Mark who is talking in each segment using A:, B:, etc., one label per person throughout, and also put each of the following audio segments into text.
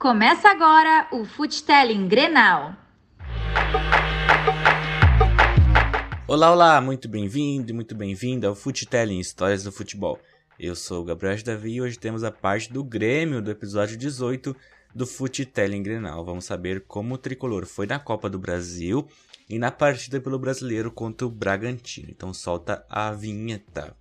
A: Começa agora o Futelling Grenal.
B: Olá, olá, muito bem-vindo e muito bem-vinda ao Futelling Histórias do Futebol. Eu sou o Gabriel Davi e hoje temos a parte do Grêmio do episódio 18 do Futelling Grenal. Vamos saber como o tricolor foi na Copa do Brasil e na partida pelo brasileiro contra o Bragantino. Então solta a vinheta.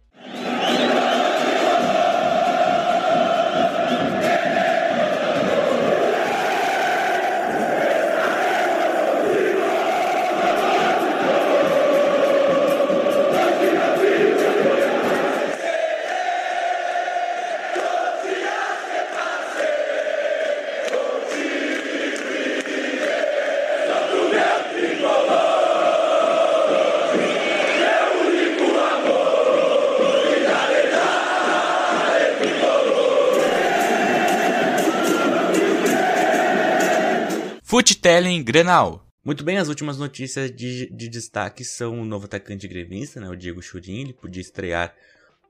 B: Futelling Grenal. Muito bem, as últimas notícias de, de destaque são o novo atacante gremista, né, o Diego Churin, ele podia estrear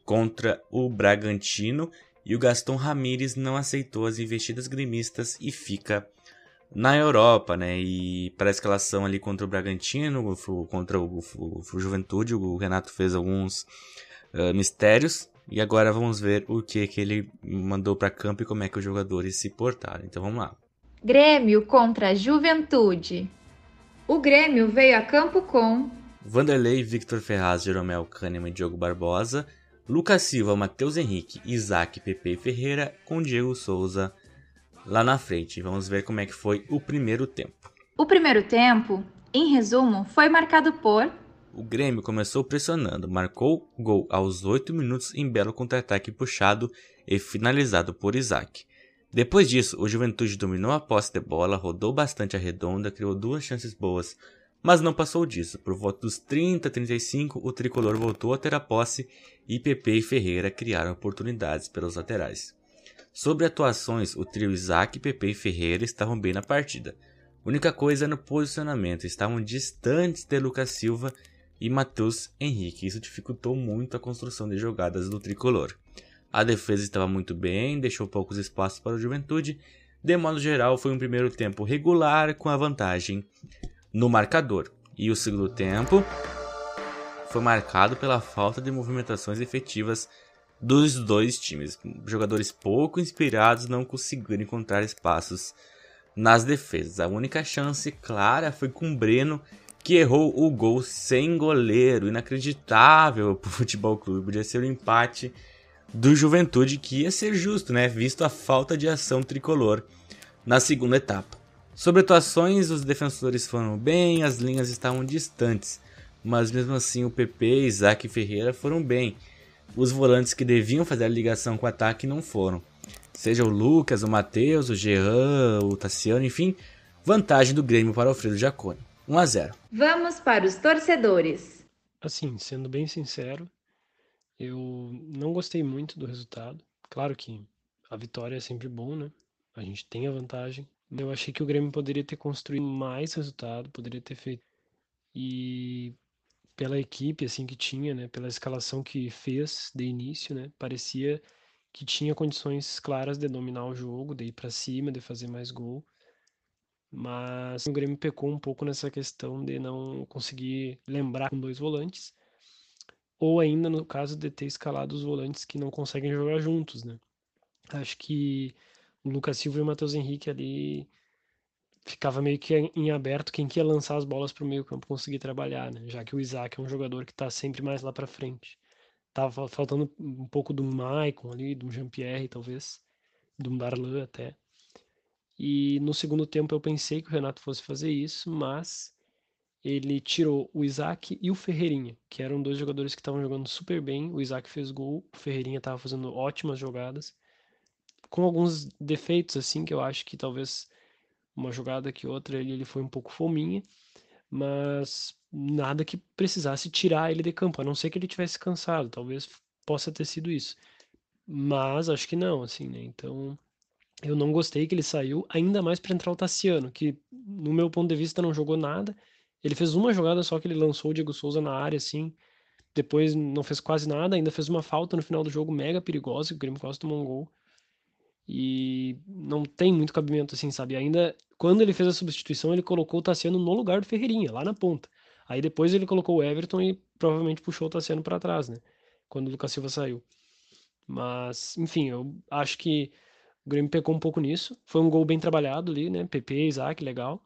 B: contra o Bragantino e o Gaston Ramírez não aceitou as investidas gremistas e fica na Europa, né? E parece que elas são ali contra o Bragantino, contra o, o, o Juventude, o Renato fez alguns uh, mistérios e agora vamos ver o que que ele mandou para campo e como é que os jogadores se portaram. Então vamos lá.
A: Grêmio contra Juventude. O Grêmio veio a campo com
B: Vanderlei, Victor Ferraz, Jeromel Kahneman e Diogo Barbosa, Lucas Silva, Matheus Henrique, Isaac, Pepe Ferreira com Diego Souza lá na frente. Vamos ver como é que foi o primeiro tempo.
A: O primeiro tempo, em resumo, foi marcado por
B: o Grêmio começou pressionando, marcou gol aos 8 minutos em belo contra-ataque puxado e finalizado por Isaac. Depois disso, o Juventude dominou a posse de bola, rodou bastante a redonda, criou duas chances boas, mas não passou disso. Por volta dos 30 a 35, o tricolor voltou a ter a posse e Pepe e Ferreira criaram oportunidades pelos laterais. Sobre atuações, o trio Isaac, Pepe e Ferreira estavam bem na partida. Única coisa no posicionamento, estavam distantes de Lucas Silva e Matheus Henrique. Isso dificultou muito a construção de jogadas do tricolor. A defesa estava muito bem, deixou poucos espaços para o Juventude. De modo geral, foi um primeiro tempo regular com a vantagem no marcador. E o segundo tempo foi marcado pela falta de movimentações efetivas dos dois times. Jogadores pouco inspirados não conseguiram encontrar espaços nas defesas. A única chance clara foi com o Breno, que errou o gol sem goleiro. Inacreditável para o futebol clube. Podia ser um empate do Juventude, que ia ser justo, né? Visto a falta de ação tricolor na segunda etapa. Sobre atuações, os defensores foram bem, as linhas estavam distantes, mas mesmo assim o PP, Isaac e Ferreira foram bem. Os volantes que deviam fazer a ligação com o ataque não foram. Seja o Lucas, o Matheus, o Jean, o Tassiano, enfim, vantagem do Grêmio para o Alfredo Jacone. 1 a 0.
A: Vamos para os torcedores.
C: Assim, sendo bem sincero, eu não gostei muito do resultado. Claro que a vitória é sempre bom, né? A gente tem a vantagem. Eu achei que o Grêmio poderia ter construído mais resultado, poderia ter feito. E pela equipe assim que tinha, né, pela escalação que fez de início, né, parecia que tinha condições claras de dominar o jogo, de ir para cima, de fazer mais gol. Mas o Grêmio pecou um pouco nessa questão de não conseguir lembrar com dois volantes ou ainda no caso de ter escalado os volantes que não conseguem jogar juntos, né? Acho que o Lucas Silva e o Matheus Henrique ali ficava meio que em aberto quem quer lançar as bolas para o meio campo conseguir trabalhar, né? Já que o Isaac é um jogador que está sempre mais lá para frente. Tava faltando um pouco do Maicon ali, do Jean-Pierre talvez, do Darlan até. E no segundo tempo eu pensei que o Renato fosse fazer isso, mas ele tirou o Isaac e o Ferreirinha, que eram dois jogadores que estavam jogando super bem. O Isaac fez gol, o Ferreirinha estava fazendo ótimas jogadas, com alguns defeitos, assim, que eu acho que talvez uma jogada que outra ele, ele foi um pouco fominha, mas nada que precisasse tirar ele de campo, a não ser que ele tivesse cansado, talvez possa ter sido isso. Mas acho que não, assim, né? Então, eu não gostei que ele saiu, ainda mais para entrar o Tassiano, que no meu ponto de vista não jogou nada ele fez uma jogada só que ele lançou o Diego Souza na área, assim. Depois não fez quase nada, ainda fez uma falta no final do jogo mega perigosa, que o Grêmio quase tomou um gol. E não tem muito cabimento assim, sabe? Ainda quando ele fez a substituição, ele colocou o Tassiano no lugar do Ferreirinha, lá na ponta. Aí depois ele colocou o Everton e provavelmente puxou o Tassiano para trás, né? Quando o Lucas Silva saiu. Mas, enfim, eu acho que o Grêmio pecou um pouco nisso. Foi um gol bem trabalhado ali, né? PP, Isaac, legal.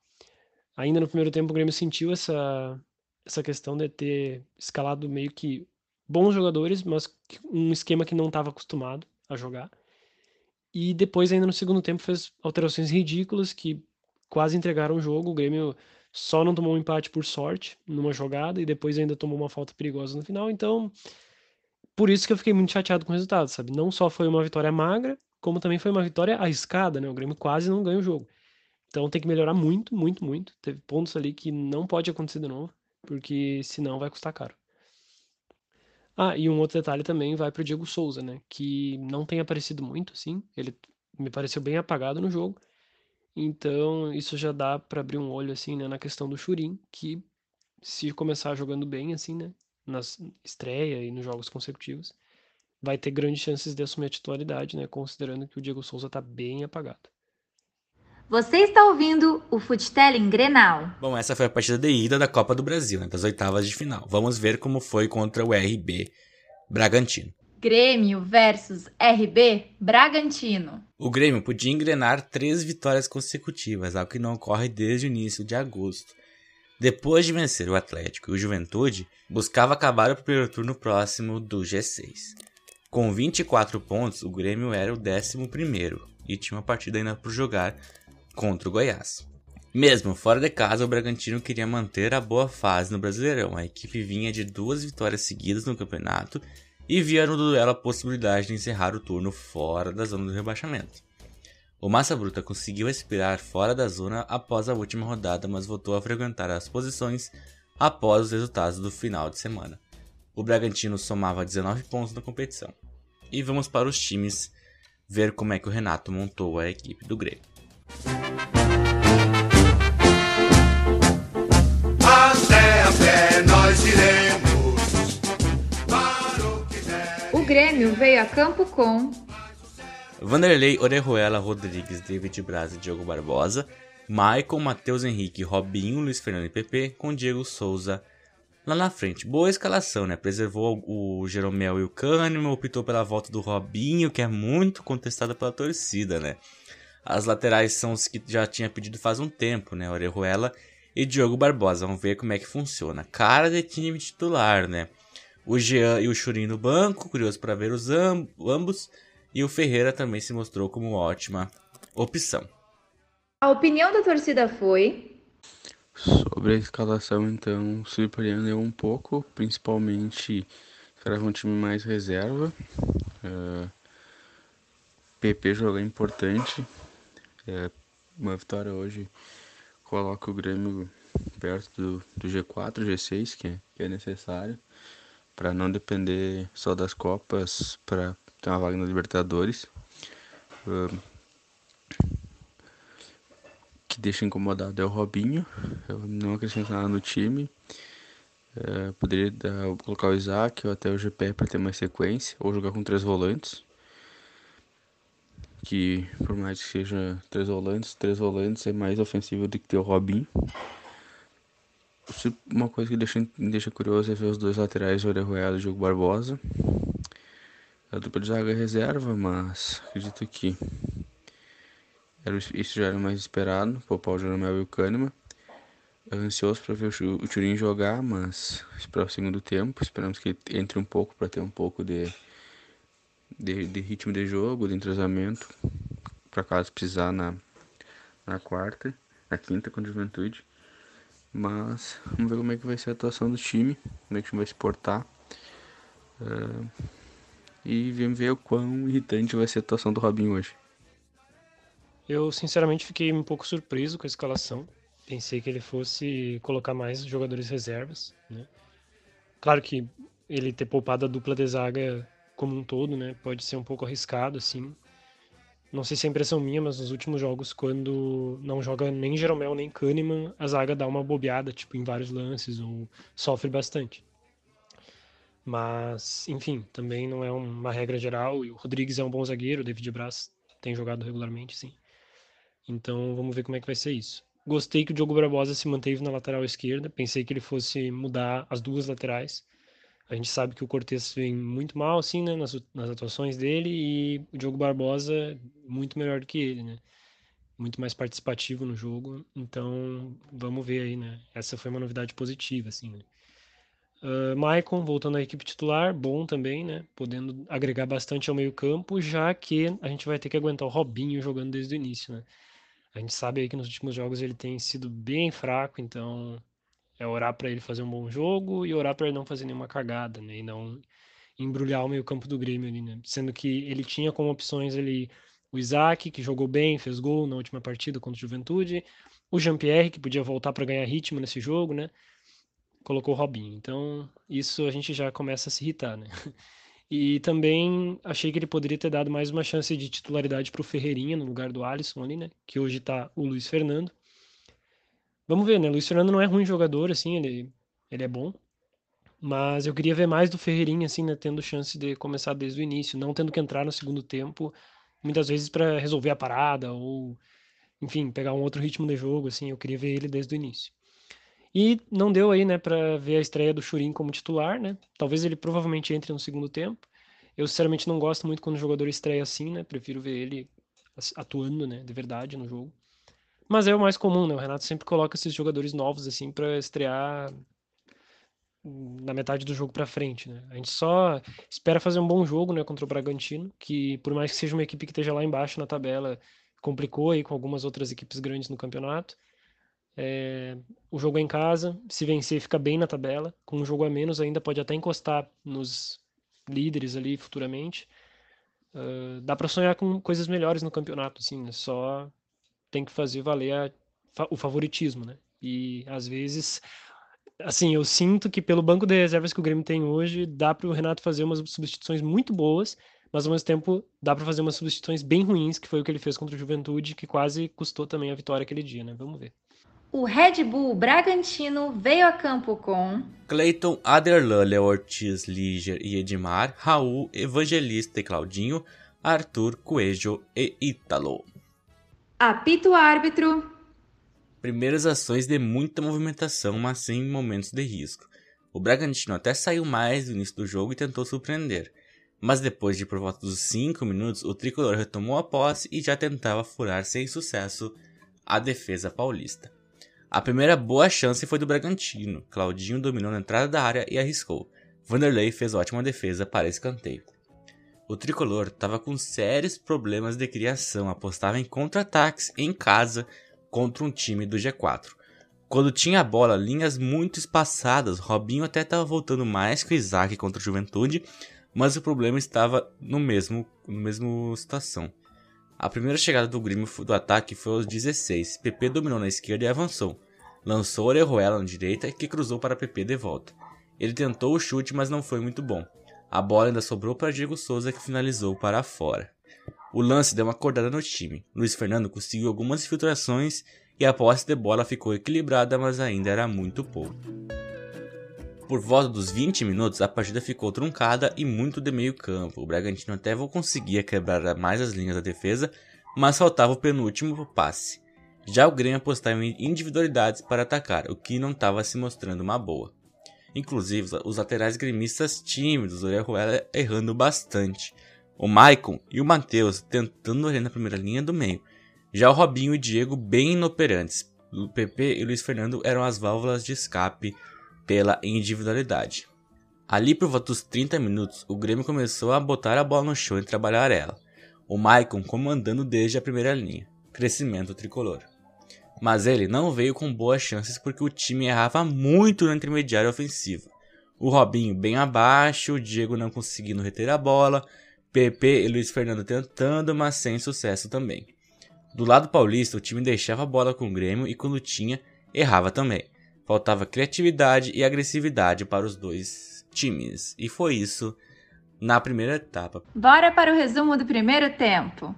C: Ainda no primeiro tempo o Grêmio sentiu essa, essa questão de ter escalado meio que bons jogadores, mas um esquema que não estava acostumado a jogar. E depois, ainda no segundo tempo, fez alterações ridículas que quase entregaram o jogo. O Grêmio só não tomou um empate por sorte numa jogada e depois ainda tomou uma falta perigosa no final. Então, por isso que eu fiquei muito chateado com o resultado, sabe? Não só foi uma vitória magra, como também foi uma vitória arriscada, né? O Grêmio quase não ganha o jogo. Então tem que melhorar muito, muito, muito. Teve pontos ali que não pode acontecer de novo, porque senão vai custar caro. Ah, e um outro detalhe também vai pro Diego Souza, né? Que não tem aparecido muito, assim. Ele me pareceu bem apagado no jogo. Então, isso já dá para abrir um olho, assim, né? Na questão do Churin, que se começar jogando bem, assim, né? nas estreia e nos jogos consecutivos, vai ter grandes chances de assumir a titularidade, né? Considerando que o Diego Souza está bem apagado.
A: Você está ouvindo o Futelling Grenal.
B: Bom, essa foi a partida de ida da Copa do Brasil, né, das oitavas de final. Vamos ver como foi contra o RB Bragantino.
A: Grêmio versus RB Bragantino.
B: O Grêmio podia engrenar três vitórias consecutivas, algo que não ocorre desde o início de agosto. Depois de vencer o Atlético e o Juventude, buscava acabar o primeiro turno próximo do G6. Com 24 pontos, o Grêmio era o 11 e tinha uma partida ainda por jogar contra o Goiás. Mesmo fora de casa, o Bragantino queria manter a boa fase no Brasileirão. A equipe vinha de duas vitórias seguidas no campeonato e via no duelo a possibilidade de encerrar o turno fora da zona do rebaixamento. O Massa Bruta conseguiu respirar fora da zona após a última rodada, mas voltou a frequentar as posições após os resultados do final de semana. O Bragantino somava 19 pontos na competição. E vamos para os times ver como é que o Renato montou a equipe do Grêmio.
A: O Grêmio veio a campo com
B: Vanderlei, Orejuela, Rodrigues, David Braz e Diogo Barbosa, Michael, Matheus Henrique, Robinho, Luiz Fernando e PP, com Diego Souza lá na frente. Boa escalação, né? Preservou o Jeromel e o Kahneman, optou pela volta do Robinho, que é muito contestada pela torcida, né? As laterais são os que já tinha pedido faz um tempo, né? Orejuela e Diogo Barbosa. Vamos ver como é que funciona. Cara de time titular, né? O Jean e o Churin no banco, curioso para ver os ambos. E o Ferreira também se mostrou como uma ótima opção.
A: A opinião da torcida foi.
D: Sobre a escalação, então, surpreendeu um pouco, principalmente esperava um time mais reserva. Uh, é, PP jogou importante. É, uma vitória hoje coloca o Grêmio perto do, do G4, G6, que é, que é necessário, para não depender só das Copas para tem uma vaga na Libertadores. Uh, que deixa incomodado é o Robinho. Eu não acrescento nada no time. Uh, poderia dar, colocar o Isaac ou até o GP para ter mais sequência. Ou jogar com três volantes. Que por mais que seja três volantes, três volantes é mais ofensivo do que ter o Robinho. Uma coisa que deixa, deixa curioso é ver os dois laterais, o Orejuela e o Diogo Barbosa a dupla de zaga reserva, mas acredito que era, isso já era mais esperado, poupar o Jeromel e o Kahneman. Ansioso para ver o Turin jogar, mas para o segundo tempo, esperamos que entre um pouco para ter um pouco de, de, de, ritmo de jogo, de entrosamento, para caso precisar na, na quarta, na quinta com Juventude. Mas vamos ver como é que vai ser a atuação do time, como é que o time vai se portar. Uh, e vamos ver o quão irritante vai ser a atuação do Robinho hoje.
C: Eu sinceramente fiquei um pouco surpreso com a escalação. Pensei que ele fosse colocar mais jogadores reservas, né? Claro que ele ter poupado a dupla de zaga como um todo, né, pode ser um pouco arriscado assim. Não sei se é impressão minha, mas nos últimos jogos, quando não joga nem Jeromel nem Kahneman, a zaga dá uma bobeada, tipo, em vários lances, ou sofre bastante. Mas, enfim, também não é uma regra geral. E o Rodrigues é um bom zagueiro, o David Braz tem jogado regularmente, sim. Então vamos ver como é que vai ser isso. Gostei que o Diogo Barbosa se manteve na lateral esquerda. Pensei que ele fosse mudar as duas laterais. A gente sabe que o Cortez vem muito mal, assim, né, nas, nas atuações dele, e o Diogo Barbosa muito melhor do que ele, né? Muito mais participativo no jogo. Então, vamos ver aí, né? Essa foi uma novidade positiva, assim, né? Uh, Maicon voltando à equipe titular, bom também, né? Podendo agregar bastante ao meio-campo, já que a gente vai ter que aguentar o Robinho jogando desde o início, né? A gente sabe aí que nos últimos jogos ele tem sido bem fraco, então é orar para ele fazer um bom jogo e orar para ele não fazer nenhuma cagada, né? E não embrulhar o meio-campo do Grêmio né? Sendo que ele tinha como opções ali o Isaac, que jogou bem, fez gol na última partida contra o Juventude, o Jean-Pierre, que podia voltar para ganhar ritmo nesse jogo, né? Colocou o Robinho. Então, isso a gente já começa a se irritar, né? E também achei que ele poderia ter dado mais uma chance de titularidade para o Ferreirinha no lugar do Alisson ali, né? Que hoje está o Luiz Fernando. Vamos ver, né? Luiz Fernando não é ruim jogador, assim, ele, ele é bom. Mas eu queria ver mais do Ferreirinha, assim, né? Tendo chance de começar desde o início, não tendo que entrar no segundo tempo, muitas vezes para resolver a parada ou, enfim, pegar um outro ritmo de jogo, assim. Eu queria ver ele desde o início. E não deu aí, né, para ver a estreia do Churin como titular, né? Talvez ele provavelmente entre no segundo tempo. Eu sinceramente não gosto muito quando o jogador estreia assim, né? Prefiro ver ele atuando, né, de verdade no jogo. Mas é o mais comum, né? O Renato sempre coloca esses jogadores novos assim para estrear na metade do jogo para frente, né? A gente só espera fazer um bom jogo, né, contra o Bragantino, que por mais que seja uma equipe que esteja lá embaixo na tabela, complicou aí com algumas outras equipes grandes no campeonato. É, o jogo é em casa, se vencer fica bem na tabela, com um jogo a menos ainda pode até encostar nos líderes ali futuramente. Uh, dá para sonhar com coisas melhores no campeonato, assim, né? só tem que fazer valer a, o favoritismo, né? E às vezes, assim, eu sinto que pelo banco de reservas que o Grêmio tem hoje, dá para o Renato fazer umas substituições muito boas, mas ao mesmo tempo dá para fazer umas substituições bem ruins, que foi o que ele fez contra o Juventude, que quase custou também a vitória aquele dia, né? Vamos ver.
A: O Red Bull Bragantino veio a campo com
B: Cleiton, Aderlan, Ortiz, Líger e Edmar, Raul, Evangelista e Claudinho, Arthur, Coelho e Ítalo.
A: Apito árbitro.
B: Primeiras ações de muita movimentação, mas sem momentos de risco. O Bragantino até saiu mais no início do jogo e tentou surpreender. Mas depois de por volta dos 5 minutos, o tricolor retomou a posse e já tentava furar sem sucesso a defesa paulista. A primeira boa chance foi do Bragantino. Claudinho dominou na entrada da área e arriscou. Vanderlei fez ótima defesa para escanteio. O tricolor estava com sérios problemas de criação, apostava em contra-ataques em casa contra um time do G4. Quando tinha a bola, linhas muito espaçadas, Robinho até estava voltando mais que o Isaac contra o Juventude, mas o problema estava no mesmo, no mesmo situação. A primeira chegada do Grêmio do ataque foi aos 16. PP dominou na esquerda e avançou. Lançou Orejuela na direita que cruzou para PP de volta. Ele tentou o chute, mas não foi muito bom. A bola ainda sobrou para Diego Souza que finalizou para fora. O lance deu uma acordada no time. Luiz Fernando conseguiu algumas infiltrações e a posse de bola ficou equilibrada, mas ainda era muito pouco. Por volta dos 20 minutos, a partida ficou truncada e muito de meio campo. O Bragantino até conseguia quebrar mais as linhas da defesa, mas faltava o penúltimo passe. Já o Grêmio apostava em individualidades para atacar, o que não estava se mostrando uma boa. Inclusive, os laterais gremistas tímidos, o Orejuela errando bastante. O Maicon e o Matheus tentando ali na primeira linha do meio. Já o Robinho e o Diego bem inoperantes. O PP e o Luiz Fernando eram as válvulas de escape pela individualidade. Ali por volta dos 30 minutos, o Grêmio começou a botar a bola no chão e trabalhar ela. O Maicon comandando desde a primeira linha. Crescimento tricolor. Mas ele não veio com boas chances porque o time errava muito na intermediária ofensiva. O Robinho bem abaixo, o Diego não conseguindo reter a bola, PP e Luiz Fernando tentando, mas sem sucesso também. Do lado paulista, o time deixava a bola com o Grêmio e quando tinha, errava também. Faltava criatividade e agressividade para os dois times. E foi isso na primeira etapa.
A: Bora para o resumo do primeiro tempo.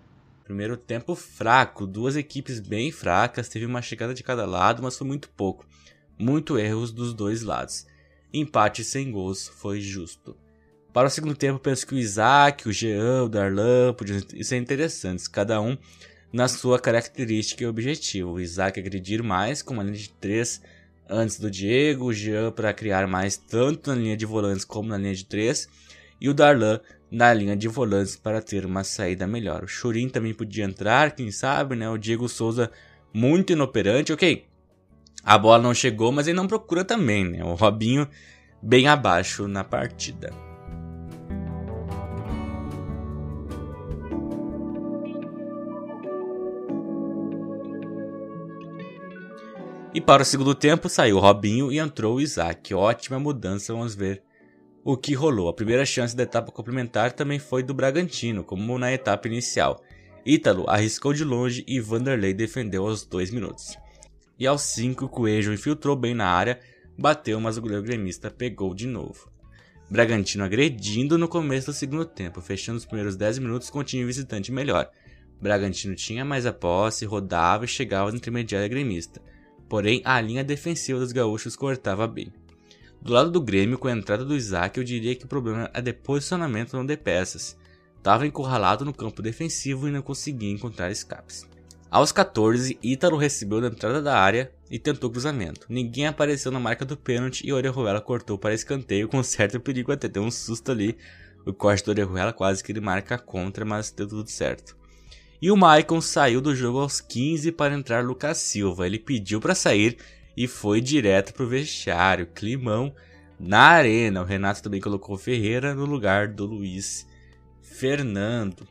B: Primeiro tempo fraco, duas equipes bem fracas, teve uma chegada de cada lado, mas foi muito pouco. Muito erros dos dois lados. Empate sem gols foi justo. Para o segundo tempo, penso que o Isaac, o Jean, o Darlan podiam ser interessantes, cada um na sua característica e objetivo. O Isaac agredir mais com uma linha de 3 antes do Diego, o Jean para criar mais tanto na linha de volantes como na linha de 3 e o Darlan na linha de volantes para ter uma saída melhor. O Churin também podia entrar, quem sabe, né? O Diego Souza muito inoperante, ok. A bola não chegou, mas ele não procura também, né? O Robinho bem abaixo na partida. E para o segundo tempo saiu o Robinho e entrou o Isaac. Ótima mudança, vamos ver o que rolou. A primeira chance da etapa complementar também foi do Bragantino, como na etapa inicial. Ítalo arriscou de longe e Vanderlei defendeu aos 2 minutos. E aos 5, Coelho infiltrou bem na área, bateu, mas o goleiro gremista pegou de novo. Bragantino agredindo no começo do segundo tempo, fechando os primeiros 10 minutos com o time visitante melhor. Bragantino tinha mais a posse, rodava e chegava no intermediário gremista porém a linha defensiva dos gaúchos cortava bem. Do lado do Grêmio, com a entrada do Isaac, eu diria que o problema é de posicionamento não de peças. Estava encurralado no campo defensivo e não conseguia encontrar escapes. Aos 14, Ítalo recebeu da entrada da área e tentou cruzamento. Ninguém apareceu na marca do pênalti e Orejuela cortou para escanteio com certo perigo até ter um susto ali. O corte do Orejuela quase que ele marca contra, mas deu tudo certo. E o Maicon saiu do jogo aos 15 para entrar Lucas Silva. Ele pediu para sair e foi direto pro vestiário. Climão na arena. O Renato também colocou Ferreira no lugar do Luiz Fernando.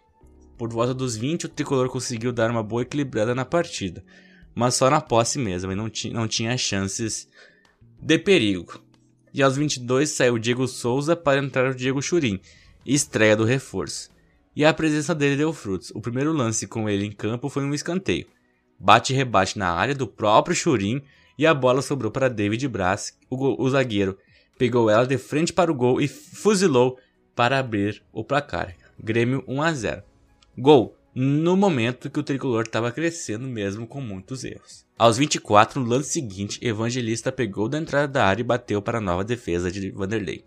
B: Por volta dos 20, o tricolor conseguiu dar uma boa equilibrada na partida, mas só na posse mesmo, e não, não tinha chances de perigo. E aos 22 saiu o Diego Souza para entrar o Diego Churin, estreia do reforço e a presença dele deu frutos. O primeiro lance com ele em campo foi um escanteio. Bate e rebate na área do próprio Churin e a bola sobrou para David Braz, o, o zagueiro. Pegou ela de frente para o gol e fuzilou para abrir o placar. Grêmio 1 a 0. Gol no momento que o tricolor estava crescendo mesmo com muitos erros. Aos 24, no lance seguinte, Evangelista pegou da entrada da área e bateu para a nova defesa de Vanderlei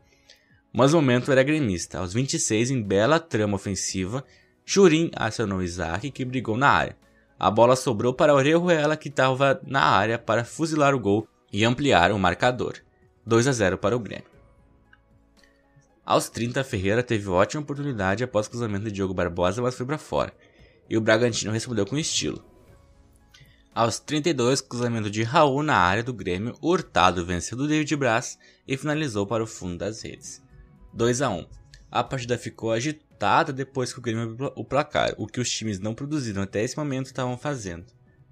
B: mas o momento era gremista. Aos 26, em bela trama ofensiva, Churin acionou Isaac, que brigou na área. A bola sobrou para Orejuela, que estava na área para fuzilar o gol e ampliar o marcador. 2 a 0 para o Grêmio. Aos 30, Ferreira teve ótima oportunidade após o cruzamento de Diogo Barbosa, mas foi para fora. E o Bragantino respondeu com estilo. Aos 32, cruzamento de Raul na área do Grêmio, Hurtado venceu do David Braz e finalizou para o fundo das redes. 2 a 1 A partida ficou agitada depois que o Grêmio abriu o placar, o que os times não produziram até esse momento estavam fazendo.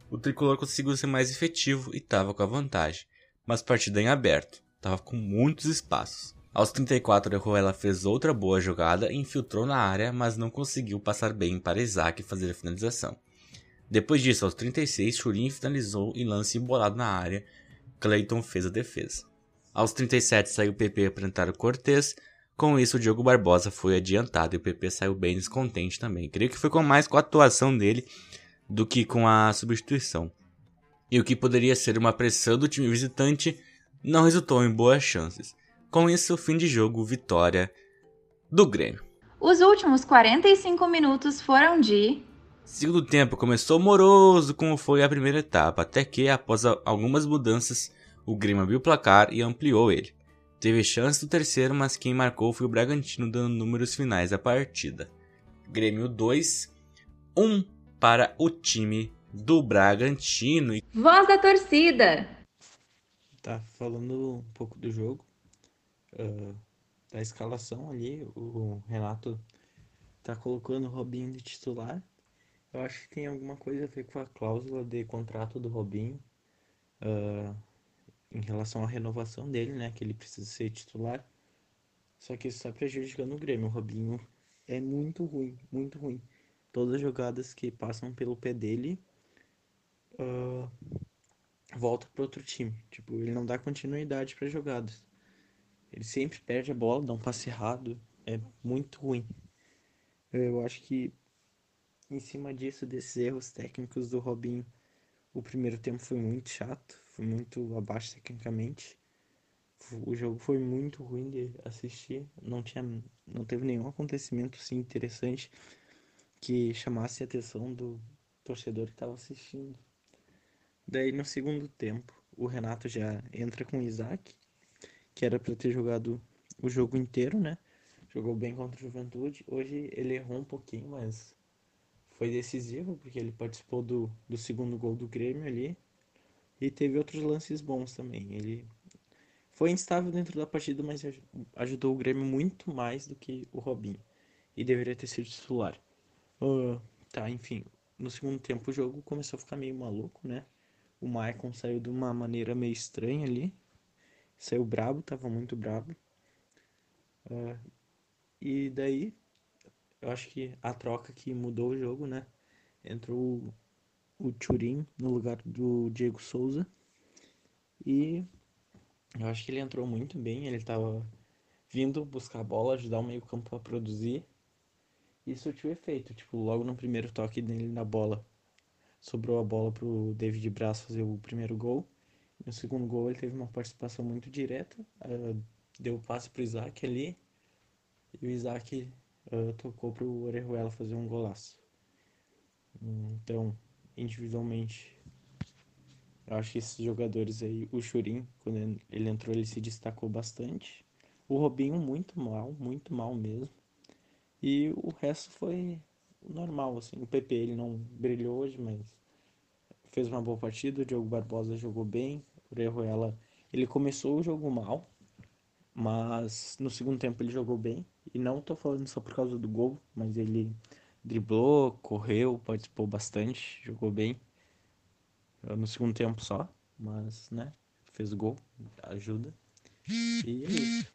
B: O tricolor conseguiu ser mais efetivo e estava com a vantagem, mas partida em aberto, estava com muitos espaços. Aos 34, Ruela fez outra boa jogada e infiltrou na área, mas não conseguiu passar bem para Isaac fazer a finalização. Depois disso, aos 36, Churin finalizou em lance embolado na área. Clayton fez a defesa. Aos 37, saiu o PP para entrar o Cortez, com isso, o Diogo Barbosa foi adiantado e o PP saiu bem descontente também. Creio que foi com mais com a atuação dele do que com a substituição. E o que poderia ser uma pressão do time visitante não resultou em boas chances. Com isso, fim de jogo, vitória do Grêmio.
A: Os últimos 45 minutos foram de.
B: Segundo tempo começou moroso, como foi a primeira etapa, até que, após algumas mudanças, o Grêmio abriu o placar e ampliou ele. Teve chance do terceiro, mas quem marcou foi o Bragantino, dando números finais à partida. Grêmio 2, 1 para o time do Bragantino.
A: Voz da torcida!
E: Tá, falando um pouco do jogo, uh, da escalação ali, o Renato tá colocando o Robinho de titular. Eu acho que tem alguma coisa a ver com a cláusula de contrato do Robinho. Uh, em relação à renovação dele, né? Que ele precisa ser titular. Só que isso está prejudicando o Grêmio. O Robinho é muito ruim, muito ruim. Todas as jogadas que passam pelo pé dele uh, volta para outro time. Tipo, ele não dá continuidade para jogadas. Ele sempre perde a bola, dá um passe errado. É muito ruim. Eu acho que em cima disso, desses erros técnicos do Robinho, o primeiro tempo foi muito chato foi muito abaixo tecnicamente. O jogo foi muito ruim de assistir, não tinha, não teve nenhum acontecimento assim interessante que chamasse a atenção do torcedor que estava assistindo. Daí no segundo tempo, o Renato já entra com o Isaac, que era para ter jogado o jogo inteiro, né? Jogou bem contra o Juventude. Hoje ele errou um pouquinho, mas foi decisivo, porque ele participou do, do segundo gol do Grêmio ali. E teve outros lances bons também. Ele foi instável dentro da partida, mas ajudou o Grêmio muito mais do que o Robinho. E deveria ter sido titular. Uh, tá, enfim. No segundo tempo o jogo começou a ficar meio maluco, né? O Maicon saiu de uma maneira meio estranha ali. Saiu brabo, tava muito brabo. Uh, e daí, eu acho que a troca que mudou o jogo, né? Entrou o Turin no lugar do Diego Souza. E eu acho que ele entrou muito bem. Ele estava vindo buscar a bola, ajudar o meio-campo a produzir. E surtiu efeito. Tipo, logo no primeiro toque dele na bola, sobrou a bola pro David Braz fazer o primeiro gol. No segundo gol ele teve uma participação muito direta. Uh, deu passe pro Isaac ali. E o Isaac uh, tocou pro Orejuela fazer um golaço. Então, individualmente, eu acho que esses jogadores aí, o Churin, quando ele entrou, ele se destacou bastante. O Robinho, muito mal, muito mal mesmo. E o resto foi normal, assim. O PP, ele não brilhou hoje, mas fez uma boa partida. O Diogo Barbosa jogou bem. O Orejuela, ele começou o jogo mal, mas no segundo tempo ele jogou bem. E não tô falando só por causa do gol, mas ele driblou, correu, participou bastante, jogou bem. No segundo tempo só, mas, né, fez gol, ajuda. E é isso.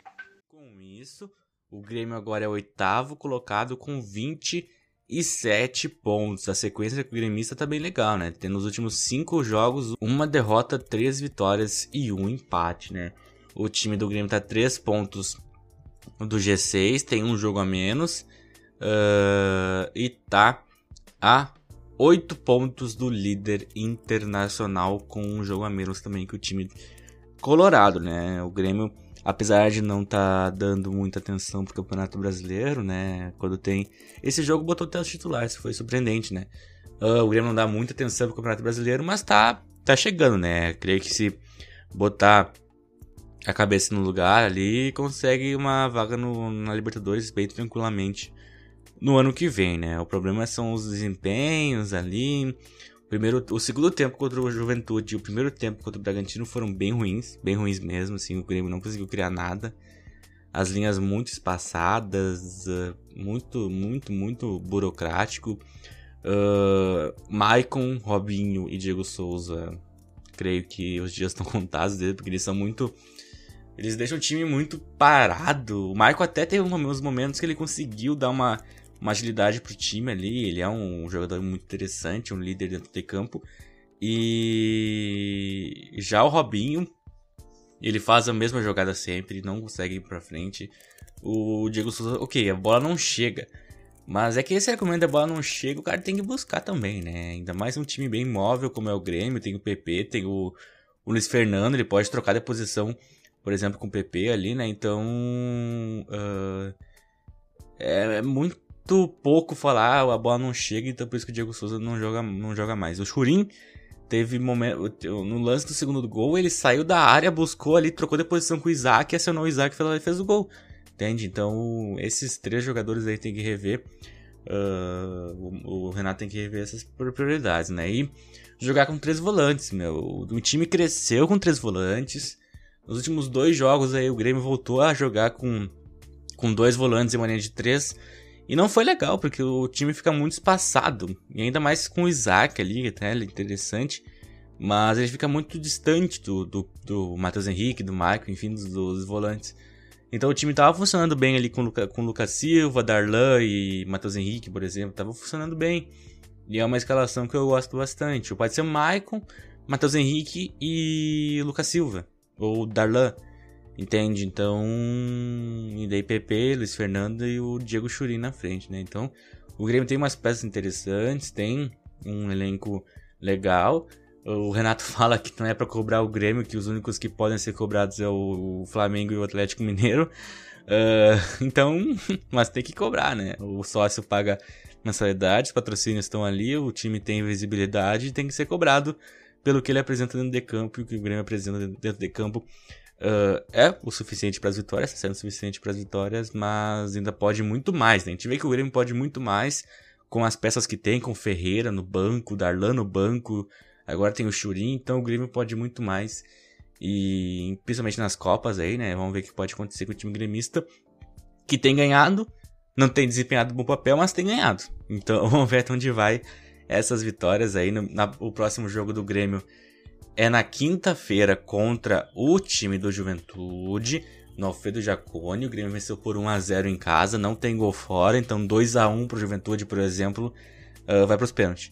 B: Com isso, o Grêmio agora é oitavo colocado com 27 pontos. A sequência com o gremista tá bem legal, né? Tem nos últimos cinco jogos uma derrota, três vitórias e um empate, né? O time do Grêmio tá 3 pontos do G6, tem um jogo a menos. Uh, e tá a 8 pontos do líder internacional com um jogo a menos também que o time colorado, né? O Grêmio, apesar de não estar tá dando muita atenção pro Campeonato Brasileiro, né? Quando tem esse jogo botou até os titulares, foi surpreendente, né? Uh, o Grêmio não dá muita atenção pro Campeonato Brasileiro, mas tá tá chegando, né? Creio que se botar a cabeça no lugar ali consegue uma vaga no, na Libertadores bem tranquilamente no ano que vem, né? O problema são os desempenhos ali. O, primeiro, o segundo tempo contra o Juventude e o primeiro tempo contra o Bragantino foram bem ruins, bem ruins mesmo, assim, o Grêmio não conseguiu criar nada. As linhas muito espaçadas, uh, muito, muito, muito burocrático. Uh, Maicon, Robinho e Diego Souza, creio que os dias estão contados dele, porque eles são muito eles deixam o time muito parado. O Michael até teve uns momentos que ele conseguiu dar uma, uma agilidade pro time ali. Ele é um jogador muito interessante, um líder dentro de campo. E já o Robinho, ele faz a mesma jogada sempre, não consegue ir pra frente. O Diego Souza, ok, a bola não chega. Mas é que esse argumento da bola não chega, o cara tem que buscar também, né? Ainda mais um time bem móvel como é o Grêmio, tem o PP, tem o, o Luiz Fernando, ele pode trocar de posição por exemplo, com o PP ali, né? Então. Uh, é, é, muito pouco falar, a bola não chega, então por isso que o Diego Souza não joga, não joga mais. O Churin teve momento. No lance do segundo gol, ele saiu da área, buscou ali, trocou de posição com o Isaac, acionou o Isaac e fez o gol. Entende? Então, esses três jogadores aí tem que rever. Uh, o, o, Renato tem que rever essas prioridades, né? E jogar com três volantes, meu. O time cresceu com três volantes. Nos últimos dois jogos aí o Grêmio voltou a jogar com, com dois volantes em maneira de três. E não foi legal, porque o time fica muito espaçado. E ainda mais com o Isaac ali, até ele é interessante. Mas ele fica muito distante do, do, do Matheus Henrique, do Michael, enfim, dos, dos, volantes. Então o time tava funcionando bem ali com, com Lucas Silva, Darlan e Matheus Henrique, por exemplo. Tava funcionando bem. E é uma escalação que eu gosto bastante. Pode ser o Maicon, Matheus Henrique e Lucas Silva ou Darlan, entende? Então, e daí PP, Luiz Fernando e o Diego Churin na frente, né? Então, o Grêmio tem umas peças interessantes, tem um elenco legal, O Renato fala que não é para cobrar o Grêmio, que os únicos que podem ser cobrados é o Flamengo e o Atlético Mineiro. Uh, então, mas tem que cobrar, né? O sócio paga mensalidade, os patrocínios estão ali, o time tem visibilidade e tem que ser cobrado pelo que ele apresenta dentro de campo e o que o Grêmio apresenta dentro de campo. Uh, é o suficiente para as vitórias, está sendo suficiente para as vitórias, mas ainda pode muito mais. Né? A gente vê que o Grêmio pode muito mais com as peças que tem, com Ferreira no banco, Darlan no banco, agora tem o Churin, então o Grêmio pode muito mais. E principalmente nas Copas aí, né? Vamos ver o que pode acontecer com o time gremista, que tem ganhado, não tem desempenhado bom papel, mas tem ganhado. Então vamos ver até onde vai essas vitórias aí. No, na, o próximo jogo do Grêmio é na quinta-feira contra o time do Juventude, no Alfredo Jacone. O Grêmio venceu por 1 a 0 em casa, não tem gol fora, então 2 a 1 pro Juventude, por exemplo, uh, vai pros pênaltis.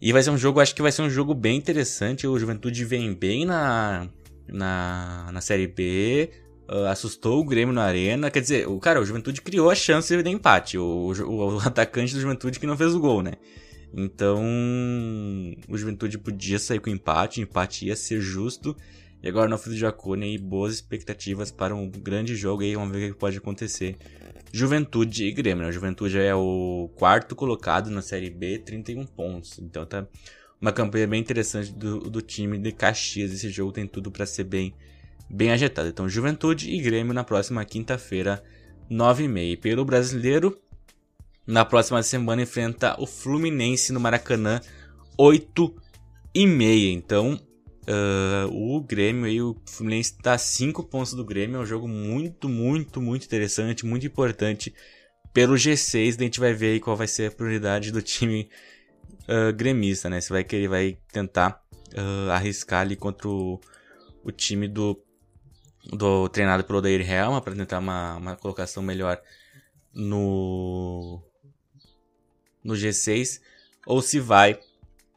B: E vai ser um jogo, acho que vai ser um jogo bem interessante. O Juventude vem bem na, na, na Série B, uh, assustou o Grêmio na arena. Quer dizer, o cara, o Juventude criou a chance de empate. O, o, o atacante do Juventude que não fez o gol, né? Então, o Juventude podia sair com empate, o empate ia ser justo. E agora no de Jacone aí, boas expectativas para um grande jogo aí, vamos ver o que pode acontecer. Juventude e Grêmio, né? Juventude é o quarto colocado na Série B, 31 pontos. Então tá uma campanha bem interessante do, do time de Caxias. Esse jogo tem tudo para ser bem, bem agitado. Então, Juventude e Grêmio na próxima quinta-feira, 9h30. Pelo brasileiro, na próxima semana enfrenta o Fluminense no Maracanã, 8 e meia. Então, uh, o Grêmio e o Fluminense está a 5 pontos do Grêmio. É um jogo muito, muito, muito interessante, muito importante pelo G6. A gente vai ver aí qual vai ser a prioridade do time uh, gremista, né? Se vai querer, vai tentar uh, arriscar ali contra o, o time do, do treinado pelo Odair Helma para tentar uma, uma colocação melhor no no G6 ou se vai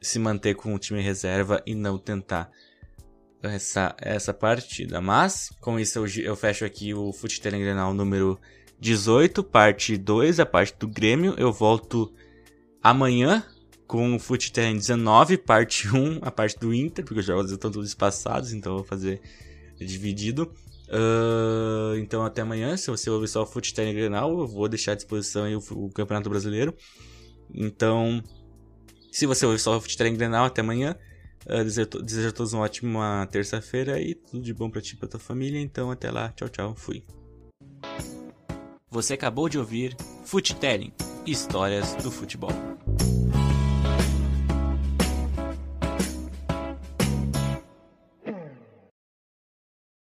B: se manter com o time reserva e não tentar essa, essa partida. Mas, com isso, eu, eu fecho aqui o Futsal Grenal número 18, parte 2, a parte do Grêmio. Eu volto amanhã com o Futsal 19, parte 1, a parte do Inter, porque os jogos estão todos espaçados, então eu vou fazer dividido. Uh, então até amanhã, se você ouvir só o Futsal Grenal, eu vou deixar à disposição o, o Campeonato Brasileiro. Então, se você ouve só o Futebol Grenal, até amanhã. Uh, desejo, desejo a todos uma ótima terça-feira e tudo de bom pra ti e pra tua família. Então, até lá. Tchau, tchau. Fui.
F: Você acabou de ouvir Futelling Histórias do Futebol.